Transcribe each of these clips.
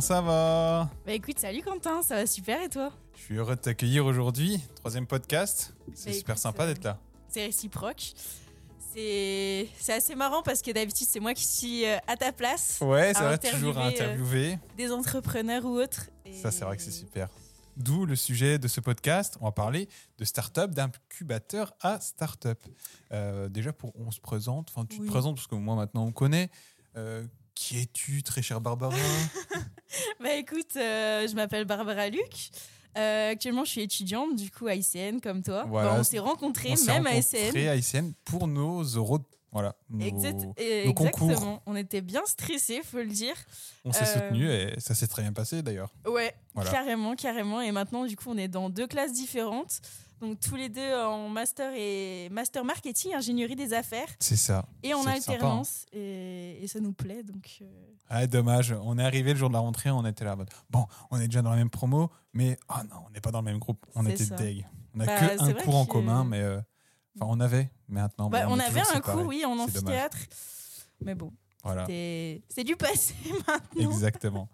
comment ça va Bah écoute, salut Quentin, ça va super et toi? Je suis heureux de t'accueillir aujourd'hui. Troisième podcast. C'est Bah super écoute, sympa euh, d'être là. C'est réciproque. C'est assez marrant parce que d'habitude c'est moi qui suis euh, à ta place, Ouais, ça va toujours à euh, interviewer. des entrepreneurs ou autres. Et- Ça, c'est vrai que c'est super. D'où le sujet de ce podcast. On va parler de start-up, d'incubateur à start-up. Euh, déjà, pour, on se présente. Enfin, tu Oui. te présentes parce que moi, maintenant, on connaît. Euh, qui es-tu, très cher Barbara Bah écoute, euh, je m'appelle Barbara Luc. Euh, actuellement, je suis étudiante du coup à ICN comme toi. Voilà. Bah, on s'est rencontrés On s'est même à rencontrés ICN. à ICN pour nos euros. Voilà. nos- Exact- nos concours. exactement. On était bien stressés, faut le dire. On s'est Euh, soutenus et ça s'est très bien passé d'ailleurs. Ouais, Voilà. carrément, carrément. Et maintenant, du coup, on est dans deux classes différentes. Donc, tous les deux en master et master marketing, ingénierie des affaires. C'est ça. Et en C'est sympa, hein. alternance. et, et ça nous plaît. Donc, euh, Ah, dommage. On est arrivé le jour de la rentrée, on était là. Bon, on est déjà dans la même promo, mais ah non, on n'est pas dans le même groupe. On était ça. deg. On n'a Bah, que un cours en commun, mais euh, enfin, on avait, maintenant. bah, on est avait un cours, oui, en amphithéâtre. Mais bon, Voilà, c'est du passé maintenant. exactement.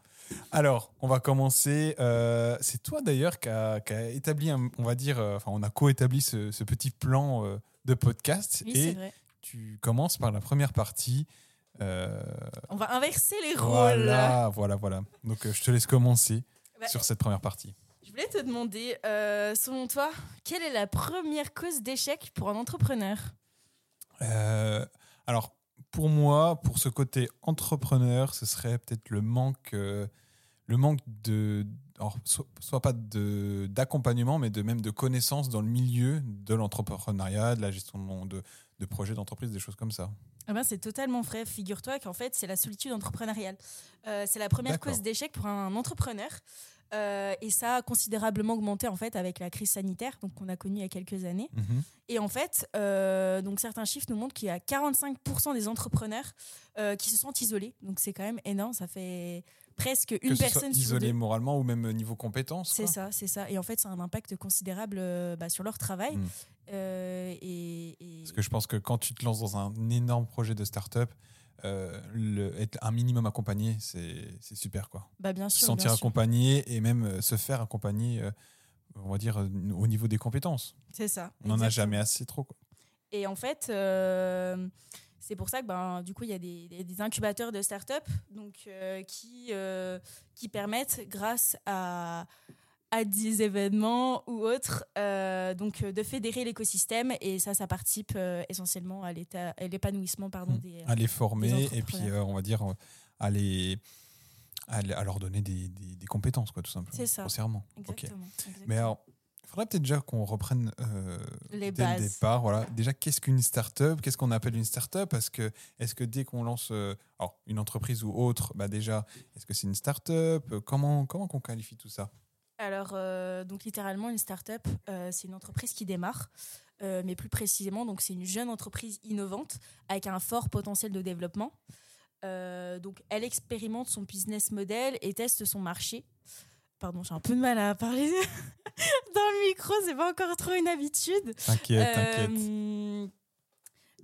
Alors, on va commencer. euh, c'est toi d'ailleurs qui a, qui a établi, un- on va dire, euh, enfin, on a co-établi ce, ce petit plan euh, de podcast. Oui, et vrai. tu commences par la première partie. On va inverser les rôles. voilà, voilà, voilà. Donc, je te laisse commencer Bah, sur cette première partie. Je voulais te demander, selon toi, quelle est la première cause d'échec pour un entrepreneur? Alors, pour moi, pour ce côté entrepreneur, ce serait peut-être le manque, euh, le manque de, alors, so- soit pas de d'accompagnement, mais de même de connaissances dans le milieu de l'entrepreneuriat, de la gestion de, de projets d'entreprise, des choses comme ça. Ah ben, c'est totalement vrai. Figure-toi qu'en fait, c'est la solitude entrepreneuriale. Euh, c'est la première cause d'échec pour un entrepreneur. Euh, et ça a considérablement augmenté en fait avec la crise sanitaire donc qu'on a connue il y a quelques années. Mhm. Et en fait, euh, donc certains chiffres nous montrent qu'il y a 45% des entrepreneurs euh, qui se sentent isolés. Donc c'est quand même énorme. Ça fait presque Que une soit personne sur isolé deux. moralement ou même niveau compétences. C'est ça, c'est ça. Et en fait, ça a un impact considérable bah, sur leur travail. Mm. Et, et- Parce que je pense que quand tu te lances dans un énorme projet de start-up, euh, le- être un minimum accompagné, c'est super quoi. bah, bien sûr, se sentir bien sûr. accompagné et même euh, se faire accompagner, euh, on va dire, au niveau des compétences. C'est ça. On n'en a jamais assez trop. quoi. Et en fait, euh, c'est pour ça que ben, du coup, il y a des, incubateurs de start-up donc, qui, qui permettent, grâce à, à des événements ou autres, euh, donc, euh, de fédérer l'écosystème. Et ça, ça participe euh, essentiellement à l'épanouissement pardon, Mm. des. À les former et puis, on va dire, à, les, à, leur donner des, des- des compétences, quoi, tout simplement. C'est ça. Exactement. Mais alors, il faudrait peut-être déjà qu'on reprenne euh, Les dès le bases. départ. Voilà. Déjà, qu'est-ce qu'une start-up? Qu'est-ce qu'on appelle une start-up? Que, Est-ce que dès qu'on lance euh, alors, une entreprise ou autre, bah déjà, est-ce que c'est une start-up? Comment, comment qu'on qualifie tout ça? Alors, euh, donc littéralement, une start-up, euh, c'est une entreprise qui démarre, euh, mais plus précisément, donc c'est une jeune entreprise innovante avec un fort potentiel de développement. Donc, elle expérimente son business model et teste son marché. Pardon, j'ai un peu de mal à parler dans le micro, c'est pas encore trop une habitude. T'inquiète, t'inquiète.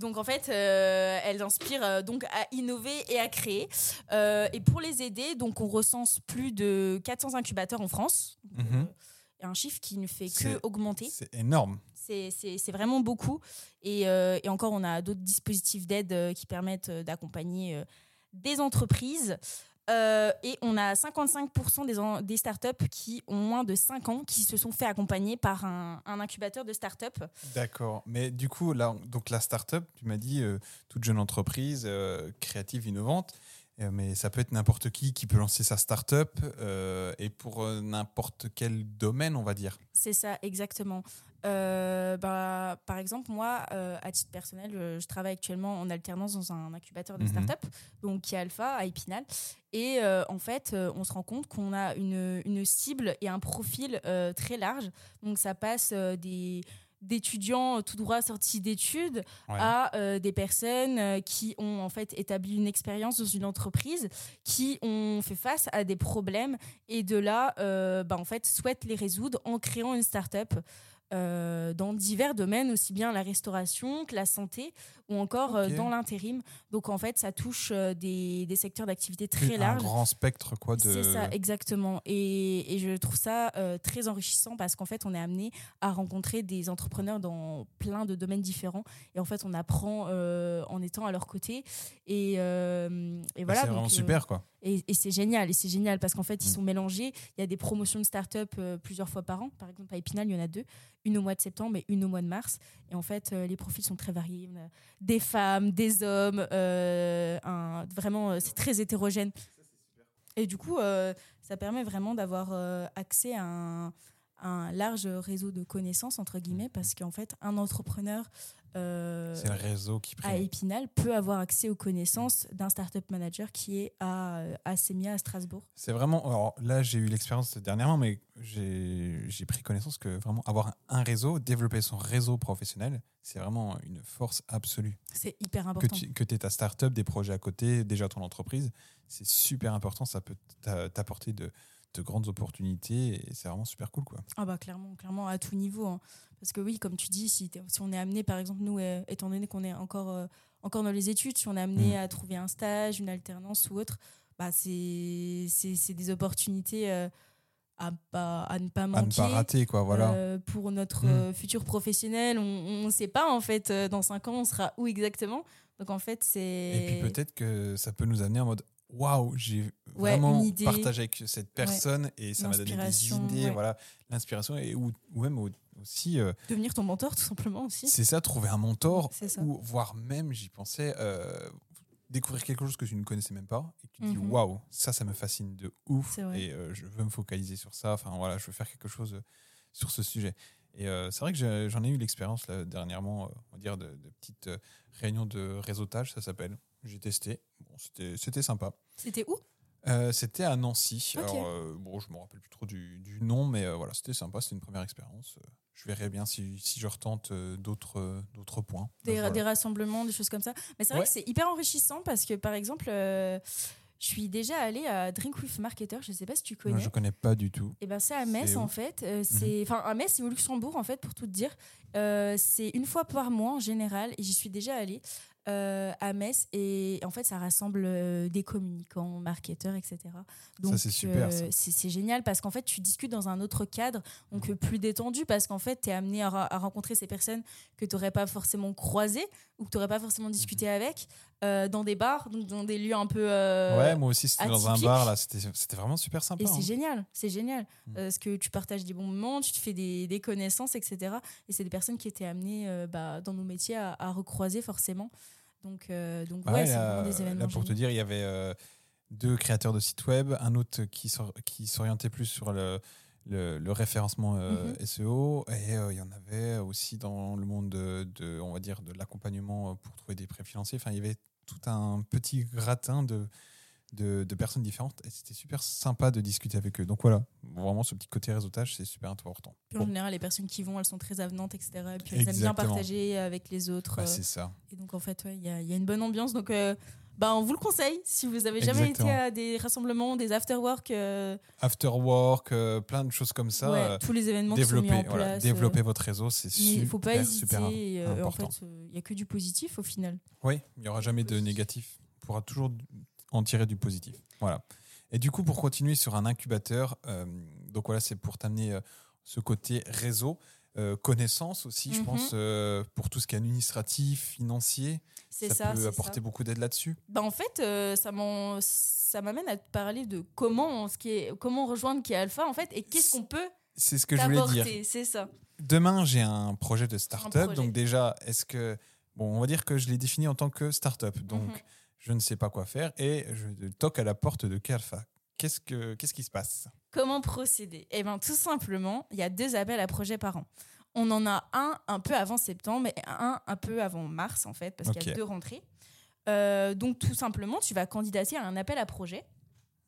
Donc en fait, euh, elles inspirent euh, donc à innover et à créer. Euh, et pour les aider, donc on recense plus de 400 incubateurs en France. Mhm. un chiffre qui ne fait que C'est- augmenter. C'est énorme. C'est vraiment beaucoup. Et, euh, et encore, on a d'autres dispositifs d'aide qui permettent d'accompagner des entreprises. Euh, et on a 55% des, startups qui ont moins de 5 ans qui se sont fait accompagner par un, un incubateur de startups. D'accord. Mais du coup, là, donc la start-up, tu m'as dit, euh, toute jeune entreprise, euh, créative, innovante. Mais ça peut être n'importe qui qui peut lancer sa start-up et pour n'importe quel domaine, on va dire. C'est ça, exactement. Euh, bah, par exemple, moi, euh, à titre personnel, je, je travaille actuellement en alternance dans un incubateur de Mhm. start-up, donc qui est Alpha à Épinal. Et euh, en fait, euh, on se rend compte qu'on a une, une cible et un profil euh, très large. Donc ça passe euh, des d'étudiants tout droit sortis d'études Ouais. à euh, des personnes euh, qui ont en fait établi une expérience dans une entreprise, qui ont fait face à des problèmes et de là, euh, bah, en fait, souhaitent les résoudre en créant une start-up. Euh, dans divers domaines, aussi bien la restauration que la santé ou encore euh, dans l'intérim. Donc en fait, ça touche euh, des, des secteurs d'activité très un larges. grand spectre quoi de. C'est ça, exactement. Et, et je trouve ça euh, très enrichissant parce qu'en fait, on est amené à rencontrer des entrepreneurs dans plein de domaines différents. Et en fait, on apprend euh, en étant à leur côté. Et, euh, et Bah, voilà. c'est vraiment super quoi. et, et c'est génial, et c'est génial parce qu'en fait, ils Mm. sont mélangés. Il y a des promotions de start-up plusieurs fois par an. Par exemple, à Épinal, il y en a deux. Une au mois de septembre et une au mois de mars. Et en fait, les profils sont très variés. On a des femmes, des hommes. euh, un- vraiment, euh, c'est très hétérogène. Et du coup, euh, ça permet vraiment d'avoir euh, accès à un, un large réseau de connaissances, entre guillemets, parce qu'en fait, un entrepreneur euh, le réseau qui à. Épinal peut avoir accès aux connaissances d'un startup manager qui est à, à Semia à Strasbourg. C'est vraiment. Alors là, j'ai eu l'expérience dernièrement, mais j'ai pris connaissance que vraiment avoir un réseau, développer son réseau professionnel, c'est vraiment une force absolue. C'est hyper Que important. tu que aies ta start-up, des projets à côté, déjà ton entreprise, c'est super important. Ça peut t'a- t'apporter de, de grandes opportunités et c'est vraiment super cool. Quoi. Ah bah clairement, clairement à tout niveau. hein. Parce que oui, comme tu dis, si, on est amené, par exemple, nous, euh, étant donné qu'on est encore, euh, encore dans les études, si on est amené Mm. à trouver un stage, une alternance ou autre, bah c'est c'est- c'est des opportunités euh, à, pas, à ne pas À ne manquer. pas rater, quoi. Voilà. Pour notre Mm. futur professionnel, on ne sait pas en fait dans cinq ans on sera où exactement. Donc en fait c'est. Et puis peut-être que ça peut nous amener en mode waouh, j'ai Ouais, vraiment partagé avec cette personne et ça m'a donné des idées, ouais. voilà, l'inspiration et ou, ou même au- aussi, euh, devenir ton mentor tout simplement aussi. c'est ça, trouver un mentor ou voire même, j'y pensais, euh, découvrir quelque chose que tu ne connaissais même pas et tu te dis Mhm. waouh, ça, ça me fascine de ouf et euh, je veux me focaliser sur ça. Enfin voilà, je veux faire quelque chose sur ce sujet. Et euh, c'est vrai que j'en ai eu l'expérience dernièrement, euh, on va dire, de, de petites euh, réunions de réseautage, ça s'appelle. J'ai testé. Bon, c'était c'était sympa. C'était où? Euh, c'était à Nancy. Alors, euh, bon, je me rappelle plus trop du, du nom, mais euh, voilà, c'était sympa. C'était une première expérience. Je verrai bien si, si je retente d'autres d'autres points. des, voilà. des rassemblements, des choses comme ça. Mais c'est vrai Ouais. que c'est hyper enrichissant parce que par exemple, je suis déjà allée à Drink with Marketer. Je sais pas si tu connais. je connais pas du tout. Et ben c'est à Metz C'est Mhm. en fait. Euh, c'est enfin à Metz et au Luxembourg en fait pour tout te dire. Euh, c'est une fois par mois en général et j'y suis déjà allée euh, à Metz et en fait ça rassemble euh, des communicants, marketeurs, etc. Donc c'est super, euh, c'est génial parce qu'en fait tu discutes dans un autre cadre donc euh, plus détendu parce qu'en fait tu es amené à, à rencontrer ces personnes que tu n'aurais pas forcément croisées ou que tu n'aurais pas forcément discuté avec euh, dans des bars, donc dans des lieux un peu euh, ouais, moi aussi, c'était dans un bar là. C'était vraiment super sympa. et c'est hein. génial, c'est génial. Mm. Parce que tu partages des bons moments, tu te fais des, des connaissances, etc. Et c'est des personnes qui étaient amenées euh, bah, dans nos métiers à, à recroiser forcément. Donc, euh, donc Bah ouais, ouais, c'est vraiment des événements. là, pour te dire, il y avait euh, deux créateurs de sites web, un autre qui s'or- qui s'orientait plus sur le, le, le référencement euh, Mhm. SEO, et euh, il y en avait aussi dans le monde de, de, on va dire, de l'accompagnement euh, pour trouver des prêts financiers. Enfin, il y avait tout un petit gratin de, de, de personnes différentes, et c'était super sympa de discuter avec eux. Donc voilà, vraiment, ce petit côté réseautage, c'est super important. Puis en Bon, général, les personnes qui vont, elles sont très avenantes, etc. Et puis elles aiment bien partager avec les autres. bah, euh, c'est ça. et donc en fait, ouais, il y, a, y a une bonne ambiance. Donc euh, bah, on vous le conseille. Si vous avez jamais Exactement. été à des rassemblements, des after-work, euh, After work, euh, plein de choses comme ça. ouais, euh, tous les événements qui sont mis développer, en voilà, place. développer votre réseau, c'est super, il faut pas hésiter. super et, en fait, il n'y a que du positif au final. Oui, il n'y aura jamais de négatif. On pourra toujours en tirer du positif. Voilà. Et du coup, pour continuer sur un incubateur, donc voilà, c'est pour t'amener ce côté réseau, euh, connaissance aussi, je Mhm. pense, euh, pour tout ce qui est administratif, financier. C'est Ça, ça. peut apporter ça. beaucoup d'aide là-dessus. Bah, en fait, euh, ça m'amène à te parler de comment, ce qui est, comment rejoindre qui est alpha en fait et qu'est-ce qu'on peut C'est ce que je voulais dire. C'est ça. Demain, j'ai un projet de start-up. Donc déjà, est-ce que... Bon, on va dire que je l'ai défini en tant que start-up. Donc, Mhm. je ne sais pas quoi faire et je toque à la porte de Calfa. Qu'est-ce, que, qu'est-ce qui se passe? Comment procéder? Eh bien, tout simplement, il y a deux appels à projets par an. On en a un un peu avant septembre et un un peu avant mars, en fait, parce qu'il y a deux rentrées. Euh, donc, tout simplement, tu vas candidater à un appel à projet.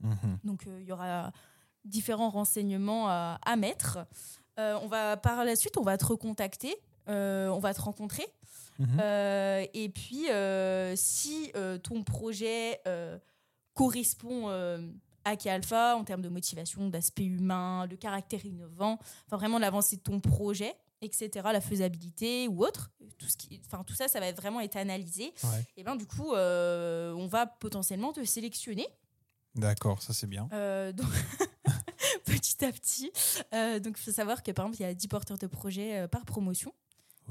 Mhm. Donc, euh, il y aura différents renseignements à, à mettre. Euh, on va, par la suite, on va te recontacter, euh, on va te rencontrer. Mhm. Euh, et puis, euh, si euh, ton projet euh, correspond euh, à K-Alpha en termes de motivation, d'aspect humain, de caractère innovant, enfin vraiment l'avancée de ton projet, etc., la faisabilité ou autre, tout, ce qui, enfin, tout ça, ça va vraiment être analysé. Et ben du coup, on va potentiellement te sélectionner. D'accord, ça c'est bien. donc petit à petit. donc il faut savoir que par exemple, il y a 10 porteurs de projet par promotion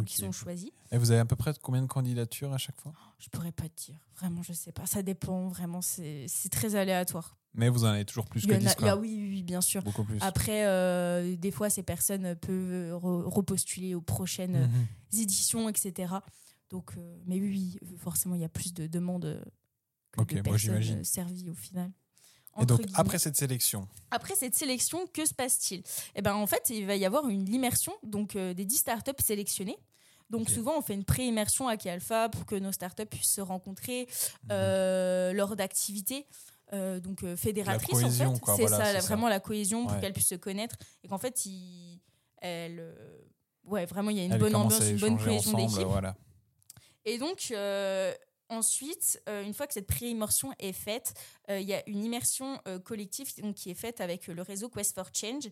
qui sont choisis. Et vous avez à peu près combien de candidatures à chaque fois? Je pourrais pas te dire. Vraiment, je sais pas. Ça dépend. Vraiment, c'est très aléatoire. Mais vous en avez toujours plus que 10 oui, oui, bien sûr. Beaucoup plus. Après, euh, des fois, ces personnes peuvent repostuler aux prochaines mhm. éditions, etc. Donc, euh, mais oui, forcément, il y a plus de demandes que de personnes servies au final. Et donc, après cette sélection Après cette sélection, que se passe-t-il? Eh ben, en fait, il va y avoir une immersion donc, euh, des 10 startups sélectionnées. Donc souvent, on fait une pré-immersion à Alpha pour que nos startups puissent se rencontrer mhm. euh, lors d'activités. Euh, donc fédératrices en fait, c'est ça, vraiment la cohésion pour qu'elles puissent se connaître et qu'en fait, il, elle, ouais, vraiment, il y a une bonne ambiance, une bonne cohésion d'équipe. Voilà. Et donc, Ensuite, euh, une fois que cette pré-immersion est faite, euh, il y a une immersion euh, collective donc, qui est faite avec le réseau Quest for Change.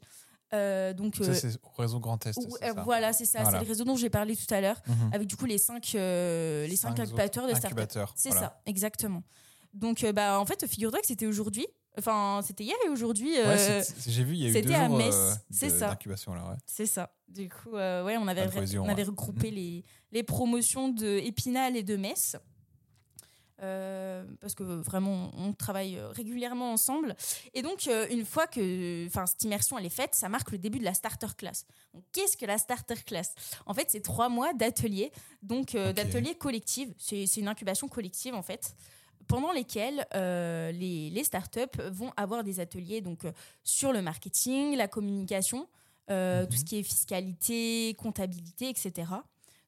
donc, ça, c'est réseau Grand Est. voilà, c'est ça. C'est le réseau dont j'ai parlé tout à l'heure, mhm. avec du coup les cinq, les cinq, incubateurs de startups. C'est ça, exactement. Donc, bah, en fait, figure-toi que c'était aujourd'hui. Enfin, c'était hier et aujourd'hui. j'ai vu, il y a eu deux jours à Metz. c'est ça. là. C'est ça. Du coup, ouais, on avait, on avait regroupé mhm. les, les promotions de Épinal et de Metz. Euh, parce que vraiment on travaille euh, régulièrement ensemble. Et donc euh, une fois que cette immersion elle est faite, ça marque le début de la starter class. Qu'est-ce que la starter class? En fait, c'est trois mois d'ateliers, donc d'ateliers collectifs. C'est une incubation collective en fait pendant lesquels les, les, startups vont avoir des ateliers donc sur le marketing, la communication, tout ce mhm. qui est fiscalité, comptabilité, etc.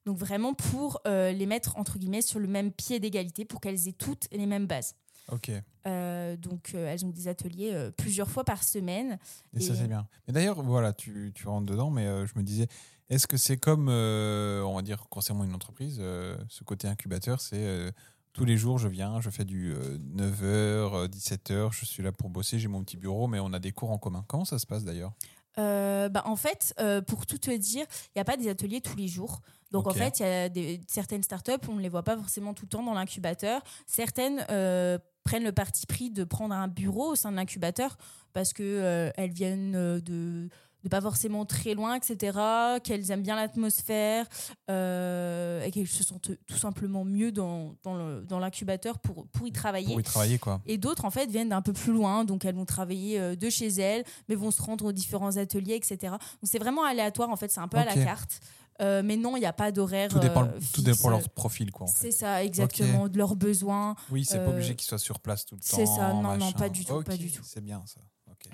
Donc vraiment pour euh, les mettre entre guillemets sur le même pied d'égalité pour qu'elles aient toutes les mêmes bases. Ok. Euh, donc euh, elles ont des ateliers plusieurs fois par semaine. Et, ça c'est bien. Mais d'ailleurs voilà, tu, tu, rentres dedans, mais je me disais, est-ce que c'est comme, on va dire concernant une entreprise, ce côté incubateur, c'est tous les jours je viens, je fais du 9h, 17h, je suis là pour bosser, j'ai mon petit bureau, mais on a des cours en commun. Comment ça se passe d'ailleurs? Bah, en fait, pour tout te dire, il n'y a pas des ateliers tous les jours. Donc en fait, il y a des, certaines startups, on ne les voit pas forcément tout le temps dans l'incubateur. Certaines euh, prennent le parti pris de prendre un bureau au sein de l'incubateur parce qu'elles euh, elles viennent euh, de de pas forcément très loin, etc., qu'elles aiment bien l'atmosphère et qu'elles se sentent tout simplement mieux dans, dans l'incubateur pour, pour y travailler. Pour y travailler, quoi. Et d'autres, en fait, viennent d'un peu plus loin, donc elles vont travailler de chez elles, mais vont se rendre aux différents ateliers, etc. Donc c'est vraiment aléatoire, en fait, c'est un peu à la carte. Euh, mais non, il n'y a pas d'horaire. Tout dépend, euh, tout dépend de leur profil, quoi. C'est ça, exactement, de leurs besoins. Oui, c'est pas obligé euh, qu'ils soient sur place tout le temps. C'est ça, non, non, pas du tout, pas du tout. C'est bien ça.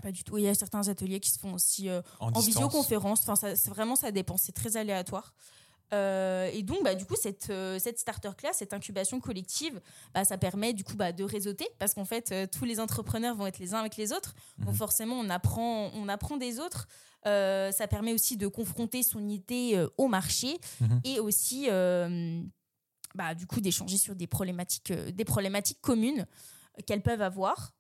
Pas du tout. Il y a certains ateliers qui se font aussi en, visioconférence. Enfin, ça, vraiment, ça dépend. C'est très aléatoire. Et donc, bah, du coup, cette, cette starter class, cette incubation collective, bah, ça permet du coup bah, de réseauter parce qu'en fait, tous les entrepreneurs vont être les uns avec les autres. Donc, mhm. forcément, on apprend, on apprend des autres. Euh, ça permet aussi de confronter son idée euh, au marché mhm. et aussi, euh, bah, du coup, d'échanger sur des problématiques, des problématiques communes qu'elles peuvent avoir.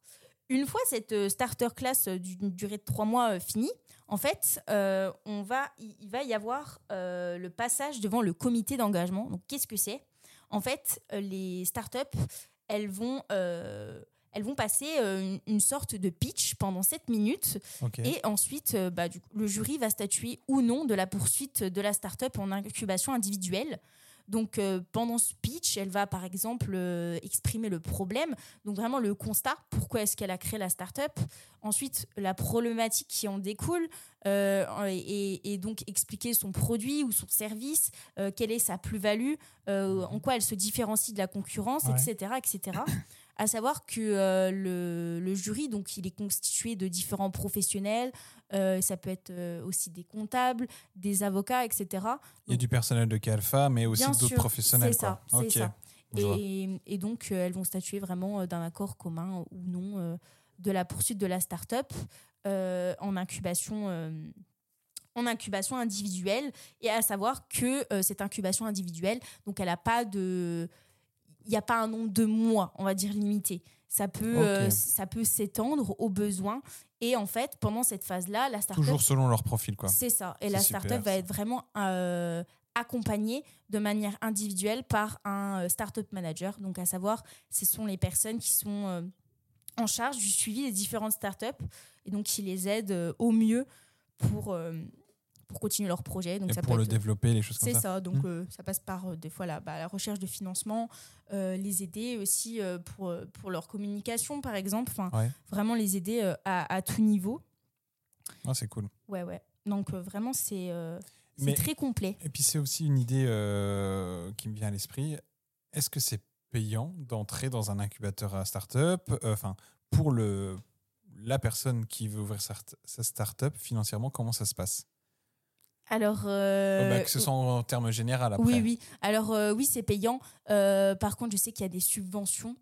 Une fois cette starter class d'une durée de trois mois finie, en fait, on va, il va y avoir le passage devant le comité d'engagement. Donc, qu'est-ce que c'est? En fait, les startups, elles vont elles vont passer euh, une, sorte de pitch pendant 7 minutes. Et ensuite, euh, bah, le jury va statuer ou non de la poursuite de la start-up en incubation individuelle. Donc euh, pendant ce pitch, elle va par exemple exprimer le problème, donc vraiment le constat, pourquoi est-ce qu'elle a créé la start-up? Ensuite, la problématique qui en découle et, donc expliquer son produit ou son service, quelle est sa plus-value, en quoi elle se différencie de la concurrence, etc., etc à savoir que euh, le, jury, donc, il est constitué de différents professionnels. Euh, ça peut être euh, aussi des comptables, des avocats, etc. il y a du personnel de Calfa, mais aussi d'autres professionnels. C'est ça. Et, donc, elles vont statuer vraiment d'un accord commun ou non de la poursuite de la start-up en incubation en incubation individuelle et à savoir que cette incubation individuelle donc elle n'a pas de il n'y a pas un nombre de mois, on va dire, limité. Ça peut, euh, ça peut s'étendre aux besoins. Et en fait, pendant cette phase-là, la startup Toujours selon leur profil, quoi. c'est ça. Et la super, startup va ça. être vraiment euh, accompagnée de manière individuelle par un euh, startup manager. Donc, à savoir, ce sont les personnes qui sont euh, en charge du suivi des différentes startups et donc qui les aident au mieux pour, pour continuer leur projet. Donc, Et ça pour peut le être- développer, les choses comme c'est ça. ça. Donc, Mm. euh, ça passe par euh, des fois la, bah, la recherche de financement, euh, les aider aussi pour, pour leur communication, par exemple. Enfin, Ouais. Vraiment les aider à, à tout niveau. Ah, c'est cool. Ouais, ouais. Donc, vraiment, c'est très complet. Et puis c'est aussi une idée qui me vient à l'esprit. Est-ce que c'est payant d'entrer dans un incubateur à start-up? Enfin, pour le, la personne qui veut ouvrir sa start-up, financièrement, comment ça se passe? Alors, Oh, euh, bah, Que ce soit en termes général après. oui, oui. Alors, euh, oui, c'est payant. Euh, par contre, je sais qu'il y a des subventions.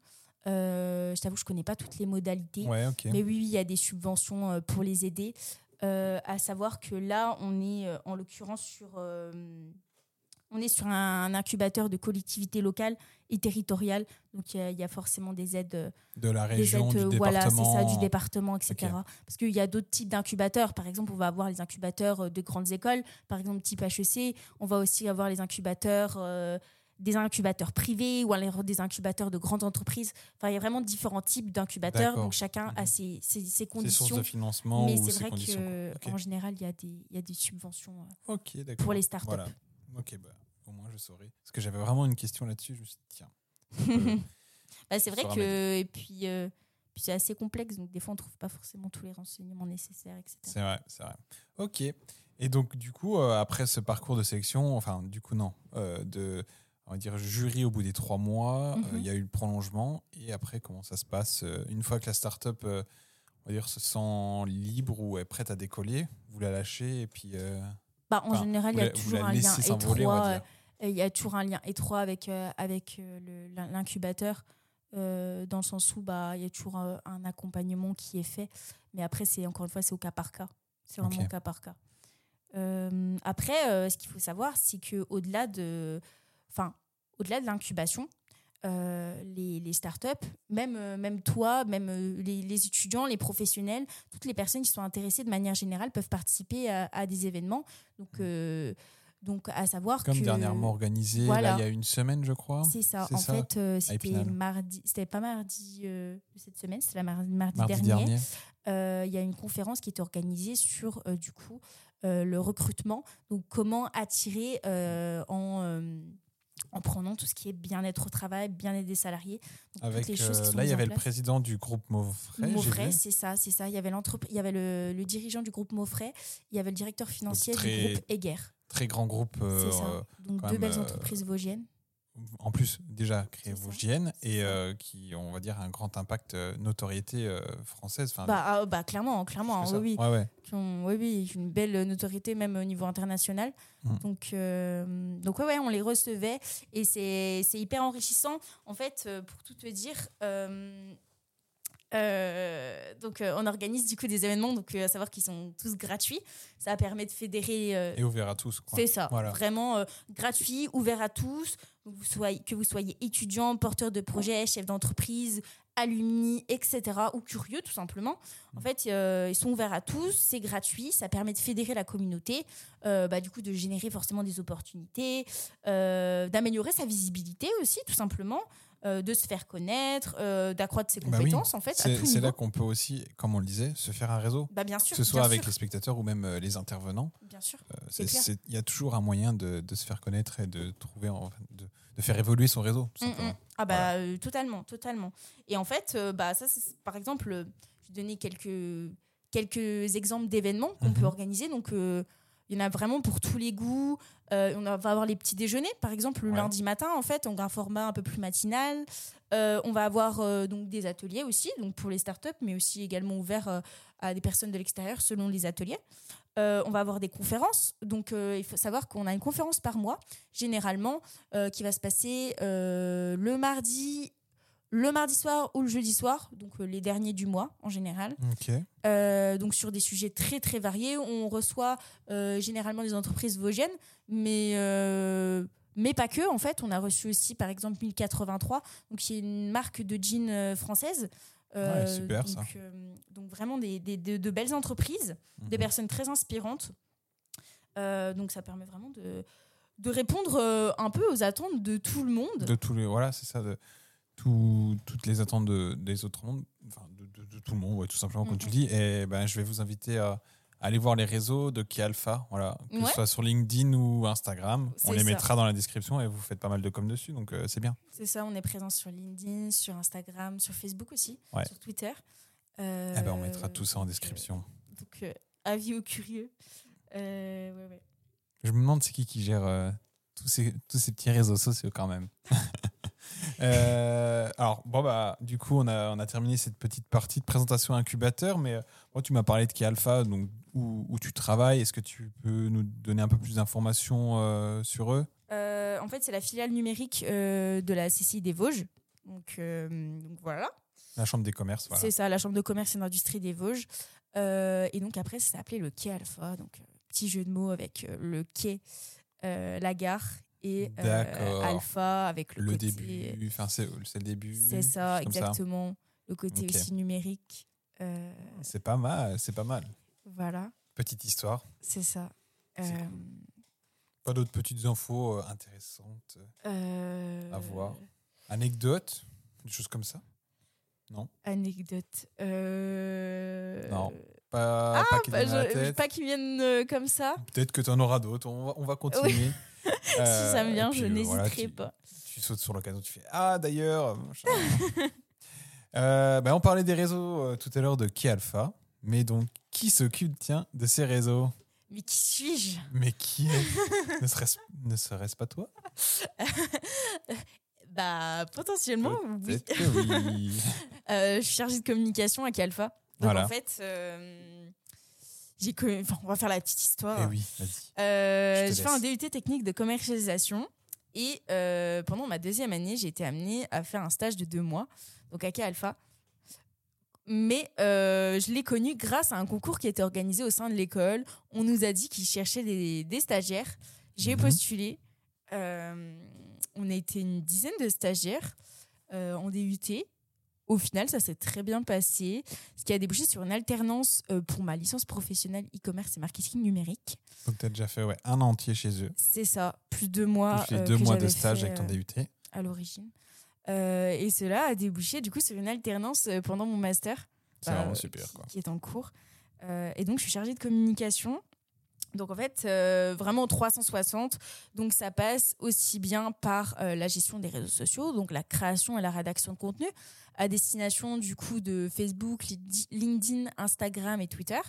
Euh, je t'avoue, je connais pas toutes les modalités. Ouais. Mais oui, il y a des subventions euh, pour les aider. Euh, à savoir que là, on est euh, en l'occurrence sur, euh, on est sur un, un incubateur de collectivités locales et territoriales. Donc, il y a- y, a forcément des aides euh, De la région, aides, du euh, département. voilà, c'est ça, du département, etc. Parce qu'il y a d'autres types d'incubateurs. Par exemple, on va avoir les incubateurs euh, de grandes écoles, par exemple type HEC. On va aussi avoir les incubateurs, euh, des incubateurs privés ou alors des incubateurs de grandes entreprises. Enfin, il y a vraiment différents types d'incubateurs. Donc chacun a Mhm. ses, ses, ses Ses sources conditions. de financement Mais c'est vrai conditions. qu'en général, il y, a des- il y a des subventions. pour les startups. Voilà. Ok, bah, au moins je saurai. Parce que j'avais vraiment une question là-dessus. Je me suis dit, tiens. euh, Bah, c'est vrai que. Et puis. euh, puis c'est assez complexe, donc des fois on ne trouve pas forcément tous les renseignements nécessaires, etc. C'est vrai, c'est vrai. Ok. Et donc, du coup, euh, après ce parcours de sélection, enfin, du coup, non, euh, de, on va dire, jury au bout des trois mois, il Mhm. y a eu le prolongement. Et après, comment ça se passe Une fois que la start-up, on va dire, se sent libre ou est prête à décoller, vous la lâchez et puis. euh, Bah, en enfin, général, il y a toujours un lien étroit. euh, Il y a toujours un lien étroit avec, euh, avec euh, l'incubateur, euh, dans le sens où bah, il y a toujours un accompagnement qui est fait. Mais après, c'est encore une fois, c'est au cas par cas. C'est vraiment au cas par cas. Euh, après, euh, ce qu'il faut savoir, c'est que au-delà de, enfin, au-delà de l'incubation, euh, les, les startups, même, euh, même toi, même euh, les, les étudiants, les professionnels, toutes les personnes qui sont intéressées de manière générale peuvent participer à, à des événements. Donc, euh, donc à savoir Comme que dernièrement organisé, voilà. là, il y a une semaine, je crois. c'est ça. En ça, fait, euh, c'était mardi. C'était pas mardi cette semaine, c'était la mar- mardi, Mardi dernier. Il y a une conférence qui est organisée sur du coup le recrutement. Donc comment attirer en en prenant tout ce qui est bien-être au travail, bien-être des salariés. Donc, toutes Avec, les choses qui euh, sont là, il y avait le président du groupe Maufray. Maufray, c'est ça, c'est ça. Il y avait il y avait le, le dirigeant du groupe Maufray, il y avait le directeur financier très- du groupe Eger. Très grand groupe. euh, C'est ça. Donc deux belles euh, entreprises vosgiennes. En plus déjà créé. Vosgienne et euh, qui ont on va dire un grand impact euh, notoriété euh, française enfin Bah, ah, bah clairement, clairement, ça. oui, oui. ouais ouais qui ont, oui, oui, une belle notoriété même au niveau international. Mm. Donc, euh, donc ouais, ouais, on les recevait et c'est hyper enrichissant. En fait, pour tout te dire, euh, donc euh, on organise du coup des événements, donc euh, à savoir qu'ils sont tous gratuits. Ça permet de fédérer. et ouvert à tous c'est ça, Voilà. vraiment gratuit, ouvert à tous, que vous soyez, étudiant, porteur de projet, chef d'entreprise, alumni, etc. ou curieux tout simplement. En fait, euh, ils sont ouverts à tous, c'est gratuit, ça permet de fédérer la communauté, euh, bah, du coup de générer forcément des opportunités, euh, d'améliorer sa visibilité aussi tout simplement. Euh, de se faire connaître, euh, d'accroître ses Bah oui. compétences en fait. c'est là qu'on peut aussi comme on le disait se faire un réseau Bah, bien sûr. que ce soit avec sûr, les spectateurs ou même euh, les intervenants Bien sûr. Il y a toujours un moyen de, de se faire connaître et de trouver en- de, de faire évoluer son réseau tout Mm, simplement mm. Ah bah totalement, totalement. Et en fait, bah ça, c'est par exemple, je vais donner quelques quelques exemples d'événements qu'on Mhm. peut organiser. Donc euh, il y en a vraiment pour tous les goûts. Euh, on va avoir les petits déjeuners, par exemple le Ouais. lundi matin. En fait, on a un format un peu plus matinal. Euh, on va avoir euh, donc des ateliers aussi, donc pour les startups, mais aussi également ouverts à des personnes de l'extérieur selon les ateliers. On va avoir des conférences. Donc, il faut savoir qu'on a une conférence par mois, généralement, qui va se passer le mardi, le mardi soir ou le jeudi soir, donc euh, les derniers du mois en général. Euh, donc sur des sujets très très variés. On reçoit euh, généralement des entreprises vosgiennes, mais, euh, Mais pas que, en fait, on a reçu aussi par exemple 1083, donc qui est une marque de jeans française. Ouais, super, donc, ça. donc vraiment des, des- de, de belles entreprises, des Mhm. personnes très inspirantes. Donc ça permet vraiment de, de répondre un peu aux attentes de tout le monde. de tous les voilà c'est ça de tout- toutes les attentes de, des autres mondes enfin de, de- de tout le monde ouais, tout simplement comme tu le dis et ben je vais vous inviter à, aller voir les réseaux de Key Alpha voilà que Ouais. ce soit sur LinkedIn ou Instagram on les ça. mettra dans la description et vous faites pas mal de com dessus donc euh, c'est bien C'est ça, on est présent sur LinkedIn, sur Instagram, sur Facebook aussi, Ouais. sur Twitter. Euh, Eh ben, on mettra tout ça en donc, description euh, donc, euh, avis aux curieux. Euh, ouais, je me demande c'est qui qui gère euh, tous ces tous ces petits réseaux sociaux quand même Euh, alors bon bah du coup on a on a terminé cette petite partie de présentation incubateur mais euh, moi tu m'as parlé de Key Alpha donc où, où tu travailles est-ce que tu peux nous donner un peu plus d'informations euh, sur eux? Euh, en fait, c'est la filiale numérique euh, de la CCI des Vosges. Donc, euh, donc voilà. la chambre des commerces voilà C'est ça, la Chambre de commerce et d'industrie des Vosges. Euh, et donc après, ça s'appelait le quai Alpha. Donc, euh, petit jeu de mots avec euh, le quai, euh, la gare et euh. Alpha avec le, le côté. début enfin c'est le début C'est ça, exactement. Le côté aussi numérique. Euh, c'est pas mal c'est pas mal voilà, petite histoire c'est ça. Euh, cool. pas d'autres petites infos intéressantes À voir. anecdotes des choses comme ça? Anecdote. Euh, Non. pas pas qui te bah, viennent pas qui viennent comme ça. Peut-être que tu en auras d'autres. On va, on va continuer. si ça me Euh, vient, je euh, voilà, n'hésiterai pas. Tu sautes sur l'occasion, tu fais Ah, d'ailleurs. Euh, ben, on parlait des réseaux euh, tout à l'heure de Key Alpha. Mais donc, qui s'occupe, tiens, de ces réseaux? Mais qui suis-je? Mais qui est? Ne serait-ce ne serait-ce pas toi? Bah, potentiellement, oui. Oui. Euh, je suis chargée de communication à Alpha. Donc Voilà. en fait, euh, j'ai enfin, on va faire la petite histoire. Eh oui. Euh, j'ai fait un. DUT technique de commercialisation et euh, pendant ma deuxième année, j'ai été amenée à faire un stage de deux mois, donc à K Alpha. Mais euh, je l'ai connu grâce à un concours qui était organisé au sein de l'école. On nous a dit qu'ils cherchaient des, des stagiaires. J'ai Mhm. postulé. On a été une dizaine de stagiaires en DUT. Au final, ça s'est très bien passé, ce qui a débouché sur une alternance euh, pour ma licence professionnelle e-commerce et marketing numérique. Donc, tu as déjà fait ouais, un an entier chez eux. C'est ça, plus deux mois. plus les euh, deux que mois de stage avec ton euh, DUT. à l'origine. Euh, et cela a débouché du coup sur une alternance pendant mon master. C'est bah, vraiment super. qui- Quoi. Qui est en cours. Euh, et donc je suis chargée de communication. Donc en fait, euh, vraiment 360. Donc ça passe aussi bien par euh, la gestion des réseaux sociaux, donc la création et la rédaction de contenu, à destination du coup de Facebook, LinkedIn, Instagram et Twitter.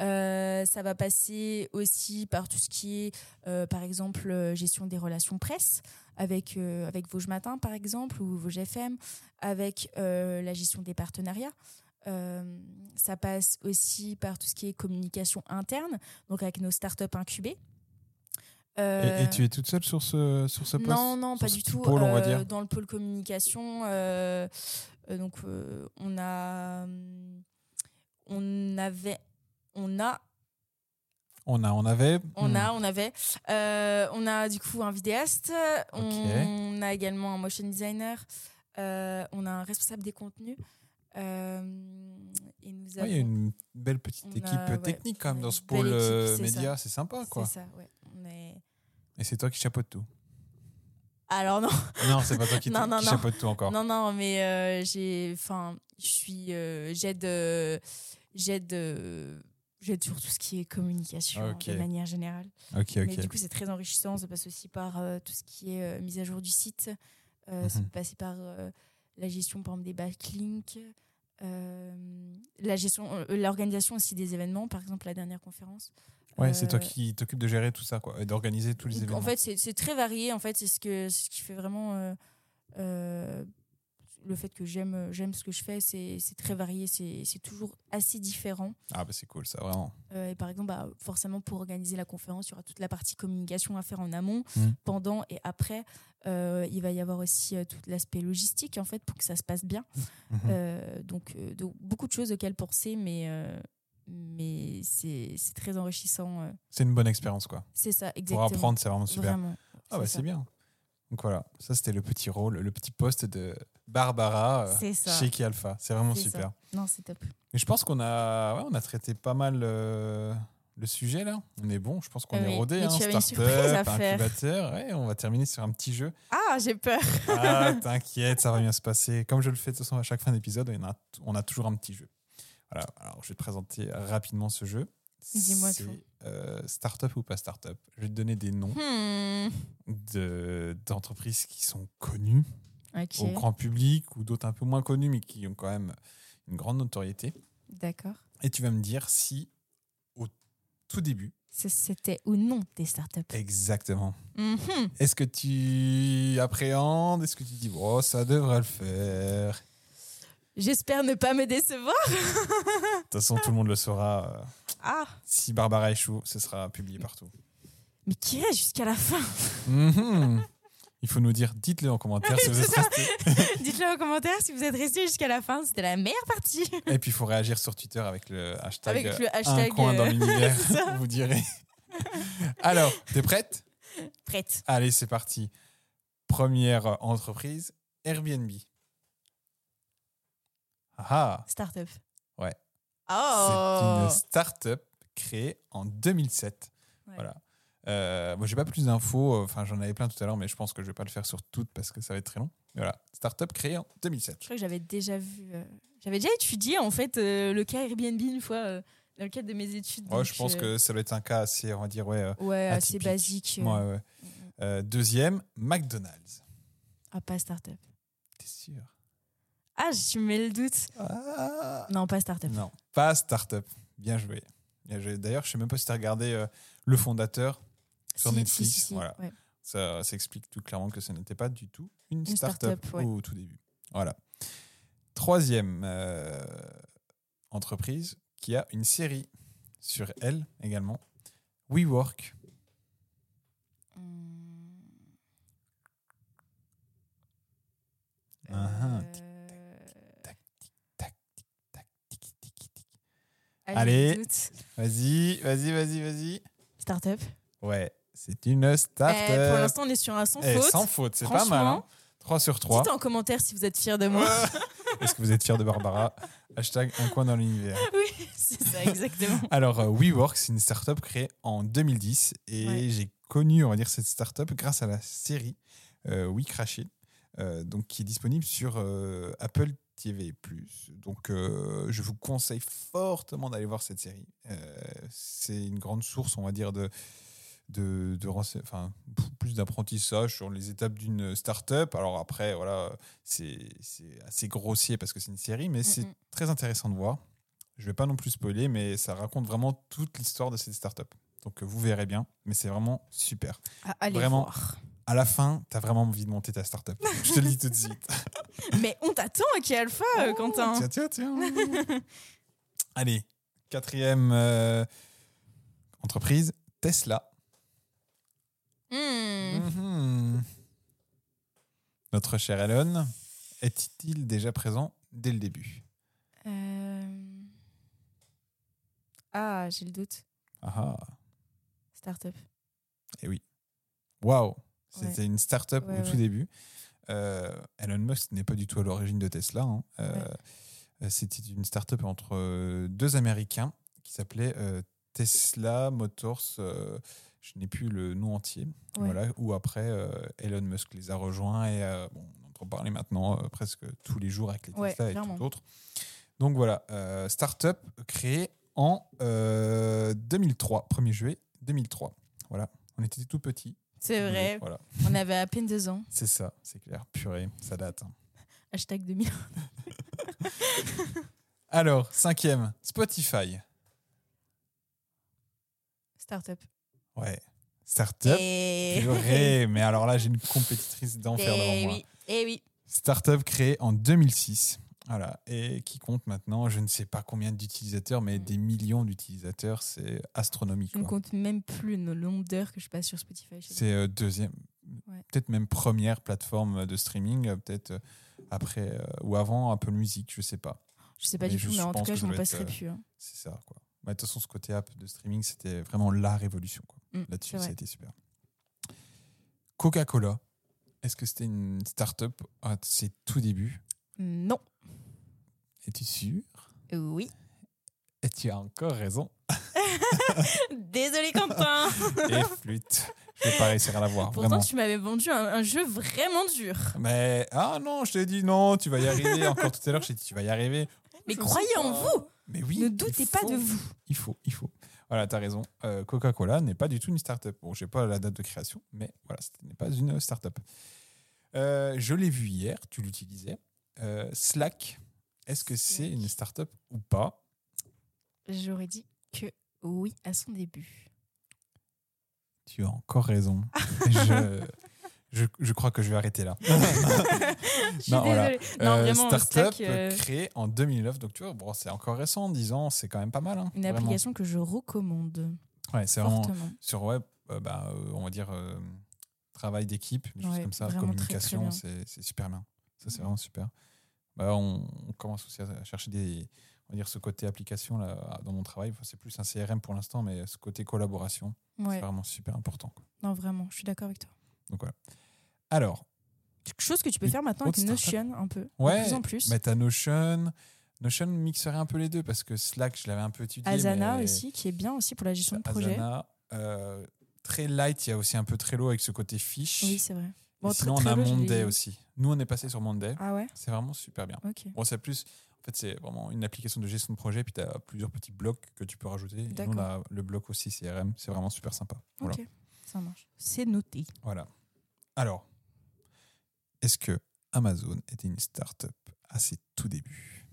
Euh, ça va passer aussi par tout ce qui est, par exemple, gestion des relations presse avec, avec Vosges Matin, par exemple, ou Vosges FM, avec la gestion des partenariats. Euh, ça passe aussi par tout ce qui est communication interne, donc avec nos startups incubées. Et, Euh, et tu es toute seule sur ce, sur ce poste non, non, pas du tout. pôle, Euh, Dans le pôle communication, donc on a, on avait, on a On, a, on avait. On hmm, a, on avait. On a du coup un vidéaste, on a également un motion designer, on a un responsable des contenus. Euh, et nous ouais, il y a une belle petite a, équipe ouais, technique quand même dans ce pôle équipe, euh, média, c'est sympa quoi. C'est ça, ouais. On est... Et c'est toi qui chapeaute tout. Alors non, Non, c'est pas toi qui, Non, non, qui non. chapeaute tout encore. non, non, mais euh, j'ai, enfin, je suis, euh, j'aide, j'aide, j'aide sur tout ce qui est communication Ok. de manière générale. Ok, Mais du coup, c'est très enrichissant. Ça passe aussi par tout ce qui est mise à jour du site. Ça Mhm. peut passer par la gestion, par exemple, des backlinks. euh, la gestion, euh, l'organisation aussi des événements, par exemple la dernière conférence. Ouais, c'est toi Euh, qui t'occupes de gérer tout ça quoi, et d'organiser tous les événements. En fait, c'est très varié. En fait, c'est ce que ce qui fait vraiment euh, le fait que j'aime j'aime ce que je fais. C'est très varié. C'est toujours assez différent. Ah bah c'est cool ça vraiment. Euh, et par exemple, bah, forcément, pour organiser la conférence, il y aura toute la partie communication à faire en amont, Mhm. pendant et après. Euh, il va y avoir aussi euh, tout l'aspect logistique, en fait, pour que ça se passe bien. Mhm. Euh, donc, euh, donc, beaucoup de choses auxquelles penser, mais, euh, mais c'est très enrichissant. euh. C'est une bonne expérience quoi. C'est ça, Pour exactement. apprendre, c'est vraiment super. Vraiment. Ah bah c'est bien. Donc voilà, ça c'était le petit rôle, le petit poste de Barbara euh, chez Key Alpha. C'est vraiment super. ça. Non, c'est top. Mais je pense qu'on a, ouais, on a traité pas mal euh, le sujet là. On est bon, je pense qu'on est rodé. Hein, tu avais une Startup, surprise à faire. incubateur. Ouais, on va terminer sur un petit jeu. Ah, j'ai peur. Ah, t'inquiète, ça va bien se passer. Comme je le fais de toute façon à chaque fin d'épisode, on a, on a toujours un petit jeu. Voilà, alors je vais te présenter rapidement ce jeu. Dis-moi C'est tout. euh, Startup ou pas Startup? Je vais te donner des noms Hmm. de- d'entreprises qui sont connues au grand public ou d'autres un peu moins connues mais qui ont quand même une grande notoriété. d'accord. Et tu vas me dire si au tout début, C'était ou non des startups exactement, Mhm. est-ce que tu appréhendes? Est-ce que tu dis, oh, ça devrait le faire? J'espère ne pas me décevoir. De toute façon, tout le monde le saura. Ah, Si Barbara échoue, ce sera publié partout. mais qui reste jusqu'à la fin? Mhm. Il faut nous dire, dites-le en commentaire si vous êtes C'est ça. resté. Dites-le en commentaire si vous êtes resté jusqu'à la fin. C'était la meilleure partie. Et puis il faut réagir sur Twitter avec le hashtag, Avec le un hashtag, coin dans euh, l'univers, c'est ça. vous direz. Alors, t'es prête? Prête. Allez, c'est parti. Première entreprise, Airbnb. Ah, Startup. Ouais. Oh c'est une start-up créée en 2007. Ouais. Voilà. Euh, moi, j'ai pas plus d'infos. Enfin, j'en avais plein tout à l'heure, mais je pense que je vais pas le faire sur toutes parce que ça va être très long. Mais voilà, start-up créée en 2007. Je crois que j'avais déjà vu. euh, J'avais déjà étudié en fait euh, le cas Airbnb une fois euh, dans le cadre de mes études. Ouais, donc, je pense que ça doit être un cas assez, on va dire, ouais. Ouais, assez basique. ouais, ouais. Mm, mm. Deuxième, McDonald's. Ah, pas startup. T'es sûr? Ah, je mets le doute. Ah. Non, pas startup. Non, pas start-up. Bien joué. Bien joué. D'ailleurs, je sais même pas si tu as regardé euh, le fondateur sur Si, Netflix. si, si, si, Voilà. ouais. Ça, ça explique tout clairement que ce n'était pas du tout une, Une start-up start-up, ouais. au tout début. Voilà. Troisième euh, entreprise qui a une série sur elle également. WeWork. Hum, Ah, ah, euh, Allez. Vas-y, vas-y, vas-y, vas-y. Startup. Ouais, c'est une start-up. Eh, pour l'instant, on est sur un sans Eh, faute. sans faute, c'est pas mal. Hein 3 sur 3. Dites en commentaire si vous êtes fiers de moi. Est-ce que vous êtes fier de Barbara? Hashtag un coin dans l'univers. oui, c'est ça, exactement. Alors, euh, WeWork, c'est une startup créée en 2010 et Ouais. j'ai connu, on va dire, cette startup grâce à la série euh, We Crashed, euh, donc qui est disponible sur euh, Apple TV+. Donc, euh, je vous conseille fortement d'aller voir cette série. Euh, c'est une grande source, on va dire, de de, de enfin, plus d'apprentissage sur les étapes d'une startup. Alors après, voilà, c'est c'est assez grossier parce que c'est une série, mais c'est très intéressant de voir. Je vais pas non plus spoiler, mais ça raconte vraiment toute l'histoire de cette startup. Donc vous verrez bien, mais c'est vraiment super. Ah, allez Vraiment. voir. À la fin, tu as vraiment envie de monter ta startup. Je te le dis tout de suite. Mais on t'attend à qui Alpha, euh, Quentin. Oh, Tiens, tiens, tiens. Allez, quatrième euh, entreprise, Tesla. Hmm. Mhm. Notre cher Elon est-il déjà présent dès le début? Euh, Ah, j'ai le doute. Ah, Startup. et oui. Waouh C'était une start-up Ouais, au tout début. Euh, Elon Musk n'est pas du tout à l'origine de Tesla. hein. Euh, euh, C'était une start-up entre deux Américains qui s'appelait Tesla Motors. je n'ai plus le nom entier. Voilà, où après, Elon Musk les a rejoints et bon, on entend parler maintenant presque tous les jours avec les Tesla et tout autre. Donc voilà, start-up créée en euh, 2003, 1er juillet 2003. Voilà, on était tout petits. C'est vrai. Voilà, On avait à peine deux ans. c'est ça, c'est clair. Purée, ça date. hein. Hashtag 2000. Alors, cinquième, Spotify. Startup. Ouais, start-up? Et... Purée, mais alors là, j'ai une compétitrice d'enfer devant Eh moi. oui. Eh oui. Startup créée en 2006. Voilà, et qui compte maintenant, je ne sais pas combien d'utilisateurs, mais des millions d'utilisateurs, c'est astronomique. Je ne compte même plus le nombre d'heures que je passe sur Spotify. C'est euh, deuxième, Ouais. peut-être même première plateforme de streaming, peut-être euh, après euh, ou avant Apple Music, je sais pas. Je sais pas Mais du tout, mais en tout cas, je être, passerai plus. hein. C'est ça, quoi. Bah, De toute façon, ce côté app de streaming, c'était vraiment la révolution. quoi. Mm, Là-dessus, ça a été super. Coca-Cola, est-ce que c'était une start-up? À ses tout débuts Non. Es-tu sûr? Oui. Et tu as encore raison. Désolé, Quentin. Et flûte. Je vais pas réussir à la voir, Pourtant, vraiment. tu m'avais vendu un, un jeu vraiment dur. Mais, ah non, je t'ai dit non, tu vas y arriver. Encore tout à l'heure, je t'ai dit tu vas y arriver. Mais Je croyez sais en vous. Mais oui. Ne doutez pas de vous. Il faut, il faut. Voilà, t'as raison. Euh, Coca-Cola n'est pas du tout une start-up. Bon, j'ai pas la date de création, mais voilà, ce n'est pas une start-up. Euh, je l'ai vu hier, tu l'utilisais. Euh, Slack, est-ce que c'est une start-up ou pas? J'aurais dit que oui à son début. Tu as encore raison. je, je, je crois que je vais arrêter là. Je suis Non, voilà. Non, Euh, vraiment, start-up Slack, euh, créée en 2009. Donc, tu vois, bon, c'est encore récent, 10 ans, c'est quand même pas mal. hein, une vraiment. application que je recommande Ouais, c'est vraiment sur web, euh, bah, euh, on va dire travail d'équipe, Ouais, comme ça, communication, c'est c'est super bien. Ça, c'est vraiment super. Bah, on, on commence aussi à chercher des, on va dire ce côté application là, dans mon travail. Enfin, c'est plus un CRM pour l'instant, mais ce côté collaboration, c'est vraiment super important. quoi. Non, vraiment, je suis d'accord avec toi. Donc voilà. Alors, Quelque chose que tu peux faire maintenant avec. Notion un peu. Ouais, De plus en plus. mais t'as Notion. Notion mixerait un peu les deux parce que Slack, je l'avais un peu étudié. Asana mais- aussi, qui est bien aussi pour la gestion de projet. Asana, euh, très light, il y a aussi un peu Trello avec ce côté fiche. Oui, c'est vrai. Bon, sinon, on a Monday aussi. Nous, on est passé sur Monday. Ah ouais? C'est vraiment super bien. Bon, c'est plus. En fait, c'est vraiment une application de gestion de projet, puis tu as plusieurs petits blocs que tu peux rajouter. Et nous, on a le bloc aussi CRM. C'est vraiment super sympa. Voilà. Ok, ça marche. C'est noté. voilà. Alors, est-ce que Amazon était une start-up à ses tout débuts?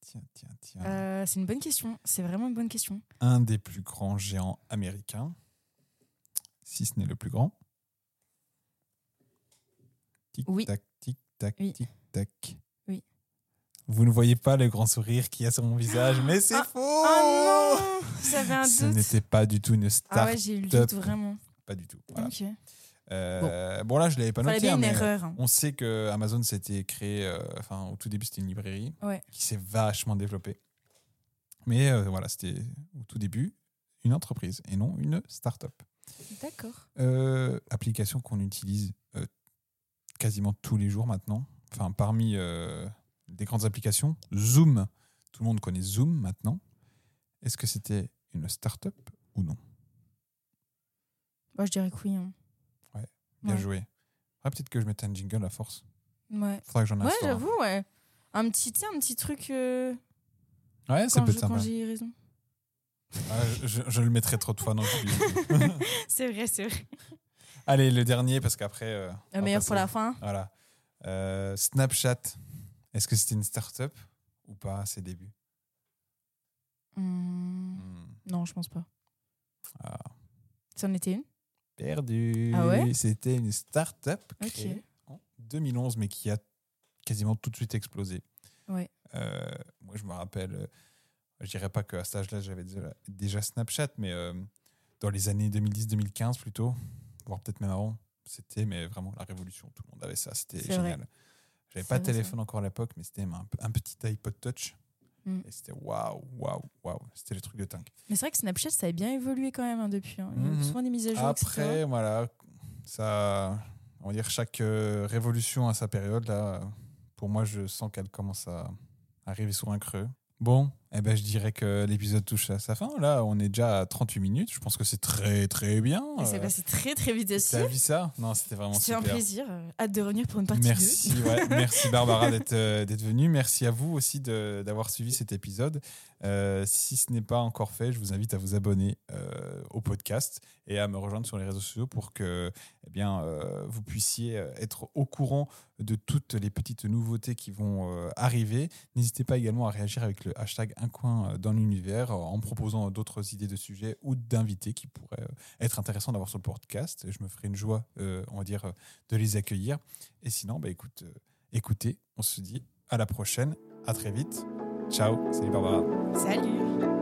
Tiens, tiens, tiens. Euh, c'est une bonne question. C'est vraiment une bonne question. Un des plus grands géants américains, si ce n'est le plus grand. Tic Oui. tac, tic tac, Oui. tic tac. Oui. Vous ne voyez pas le grand sourire qu'il y a sur mon visage, mais c'est Ah, faux. Oh non un Ce doute. n'était pas du tout une Ah start, ouais, j'ai eu le doute vraiment. pas du tout. Voilà. Ok. Euh, bon. là, je l'avais pas noté, bien hein, une mais erreur. hein. on sait que Amazon s'était créé, euh, enfin au tout début c'était une librairie Ouais. qui s'est vachement développée. Mais euh, voilà, c'était au tout début une entreprise et non une start-up. D'accord. Euh, application qu'on utilise euh, quasiment tous les jours maintenant. Enfin, parmi euh, des grandes applications, Zoom. Tout le monde connaît Zoom maintenant. Est-ce que c'était une start-up ou non? Moi, je dirais que oui. hein. Bien Ouais. joué. Ah, Peut-être que je mette un jingle à force. Ouais. Faudra que j'en Ouais, j'avoue, ouais. Un petit, un petit truc euh, Ouais, ça quand peut je- être quand j'ai raison. Ah, je, le mettrai trop de fois dans le. C'est vrai, c'est vrai. Allez, le dernier, parce qu'après. euh, Le meilleur passer- pour la fin. Voilà. Euh, Snapchat. Est-ce que c'était une start-up ou pas à ses débuts Hmm, Hmm. Non, je pense pas. Ah, Ça en était une perdu. Ah ouais C'était une start-up créée en 2011, mais qui a quasiment tout de suite explosé. Ouais. Euh, moi, je me rappelle, je dirais pas qu'à cet âge-là, j'avais déjà, Snapchat, mais euh, dans les années 2010-2015 plutôt, voire peut-être même avant, c'était mais vraiment la révolution. Tout le monde avait ça, c'était génial. J'avais pas de téléphone encore à l'époque, mais c'était un, un petit iPod Touch. Mm. Et c'était waouh, waouh, waouh. C'était le truc de dingue. Mais c'est vrai que Snapchat, ça a bien évolué quand même hein, depuis. hein. Il y a Mhm. souvent des mises à jour. Après, voilà, ça, on va dire chaque euh, révolution à sa période. Là, pour moi, je sens qu'elle commence à arriver sur un creux. Bon, eh ben, je dirais que l'épisode touche à sa fin. Là, on est déjà à 38 minutes. Je pense que c'est très, très bien. Et c'est Euh, passé très très vite aussi. T'as vu ça? Non, c'était vraiment C'était un super. plaisir. euh, Hâte de revenir pour une partie 2. Merci, ouais, merci Barbara d'être euh, d'être venue. Merci à vous aussi d'avoir suivi cet épisode. Euh, si ce n'est pas encore fait, je vous invite à vous abonner euh, au podcast et à me rejoindre sur les réseaux sociaux pour que eh bien, euh, vous puissiez euh, être au courant de toutes les petites nouveautés qui vont euh, arriver. N'hésitez pas également à réagir avec le hashtag un coin euh, dans l'univers euh, en proposant d'autres idées de sujets ou d'invités qui pourraient euh, être intéressants d'avoir sur le podcast. Je me ferai une joie, on va dire, de les accueillir. Et sinon, bah, écoute, écoutez, on se dit à la prochaine, à très vite. Ciao, salut Barbara. Salut